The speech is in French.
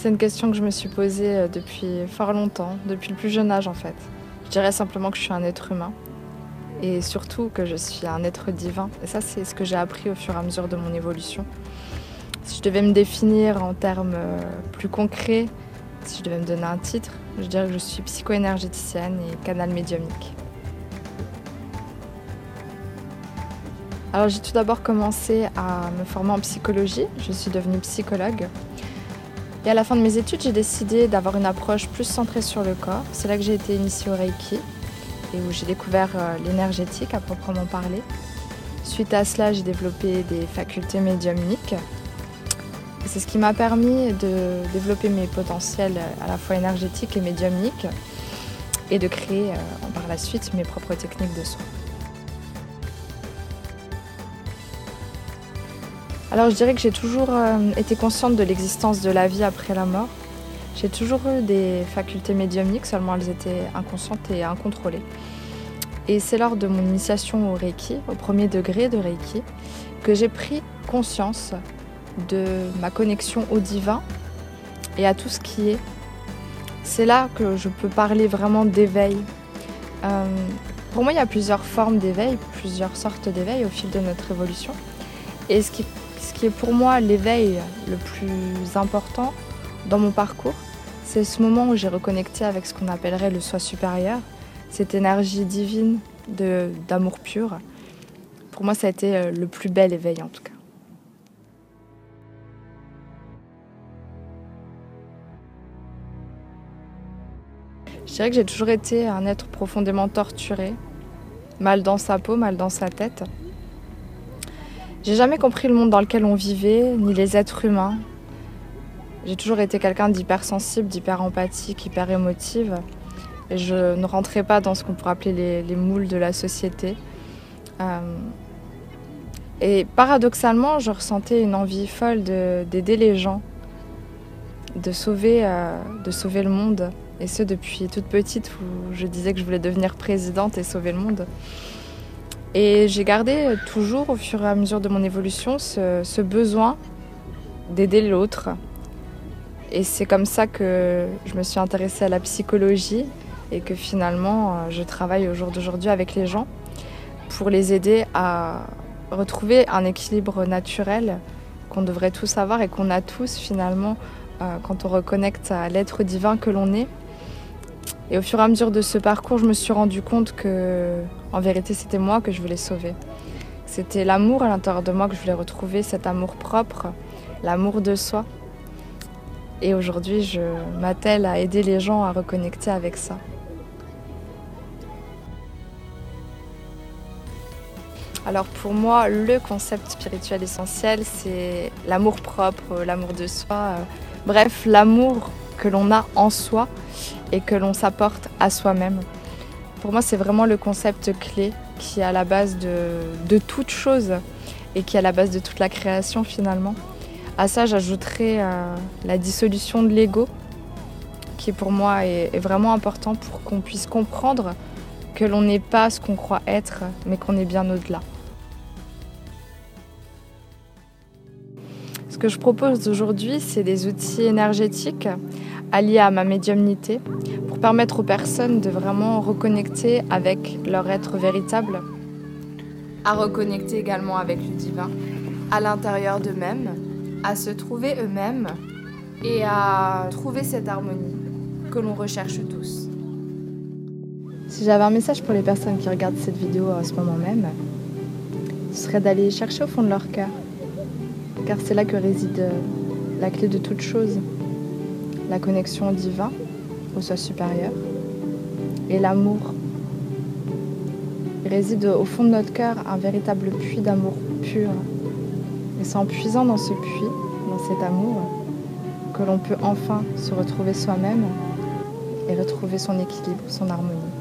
C'est une question que je me suis posée euh, depuis fort longtemps, depuis le plus jeune âge en fait. Je dirais simplement que je suis un être humain et surtout que je suis un être divin. Et ça, c'est ce que j'ai appris au fur et à mesure de mon évolution. Si je devais me définir en termes euh, plus concrets, si je devais me donner un titre, je dirais que je suis psycho-énergéticienne et canal médiumnique. Alors j'ai tout d'abord commencé à me former en psychologie, je suis devenue psychologue. Et à la fin de mes études, j'ai décidé d'avoir une approche plus centrée sur le corps. C'est là que j'ai été initiée au Reiki et où j'ai découvert euh, l'énergétique à proprement parler. Suite à cela, j'ai développé des facultés médiumniques. C'est ce qui m'a permis de développer mes potentiels à la fois énergétiques et médiumniques et de créer euh, par la suite mes propres techniques de soins. Alors je dirais que j'ai toujours euh, été consciente de l'existence de la vie après la mort. J'ai toujours eu des facultés médiumniques, seulement elles étaient inconscientes et incontrôlées. Et c'est lors de mon initiation au Reiki, au premier degré de Reiki, que j'ai pris conscience de ma connexion au divin et à tout ce qui est. C'est là que je peux parler vraiment d'éveil. Euh, pour moi, il y a plusieurs formes d'éveil, plusieurs sortes d'éveil au fil de notre évolution. Et ce qui ce qui est pour moi l'éveil le plus important dans mon parcours, c'est ce moment où j'ai reconnecté avec ce qu'on appellerait le soi supérieur, cette énergie divine d'amour pur. Pour moi, ça a été euh, le plus bel éveil en tout cas. Je dirais que j'ai toujours été un être profondément torturé, mal dans sa peau, mal dans sa tête. J'ai jamais compris le monde dans lequel on vivait, ni les êtres humains. J'ai toujours été quelqu'un d'hypersensible, d'hyper empathique, hyper émotive. Je ne rentrais pas dans ce qu'on pourrait appeler les, moules de la société. Euh, et paradoxalement, je ressentais une envie folle d'aider les gens, de sauver, euh, de sauver le monde. Et ce, depuis toute petite, où je disais que je voulais devenir présidente et sauver le monde. Et j'ai gardé toujours, au fur et à mesure de mon évolution, ce, besoin d'aider l'autre. Et c'est comme ça que je me suis intéressée à la psychologie et que finalement euh, je travaille au jour d'aujourd'hui avec les gens pour les aider à retrouver un équilibre naturel qu'on devrait tous avoir et qu'on a tous finalement euh, quand on reconnecte à l'être divin que l'on est et au fur et à mesure de ce parcours, je me suis rendu compte que, en vérité, c'était moi que je voulais sauver. C'était l'amour à l'intérieur de moi que je voulais retrouver, cet amour propre, l'amour de soi. Et aujourd'hui, je m'attelle à aider les gens à reconnecter avec ça. Alors pour moi, le concept spirituel essentiel, c'est l'amour propre, l'amour de soi, euh, bref, l'amour que l'on a en soi et que l'on s'apporte à soi-même. Pour moi, c'est vraiment le concept clé qui est à la base de, toute chose et qui est à la base de toute la création finalement. À ça, j'ajouterais euh, la dissolution de l'ego, qui pour moi est, est vraiment important pour qu'on puisse comprendre que l'on n'est pas ce qu'on croit être, mais qu'on est bien au-delà. Ce que je propose aujourd'hui, c'est des outils énergétiques alliés à ma médiumnité pour permettre aux personnes de vraiment reconnecter avec leur être véritable, à reconnecter également avec le divin, à l'intérieur d'eux-mêmes, à se trouver eux-mêmes et à trouver cette harmonie que l'on recherche tous. Si j'avais un message pour les personnes qui regardent cette vidéo à ce moment même, ce serait d'aller chercher au fond de leur cœur, car c'est là que réside la clé de toute chose la connexion au divin, au soi supérieur, et l'amour. Réside au fond de notre cœur un véritable puits d'amour pur. Et c'est en puisant dans ce puits, dans cet amour, que l'on peut enfin se retrouver soi-même et retrouver son équilibre, son harmonie.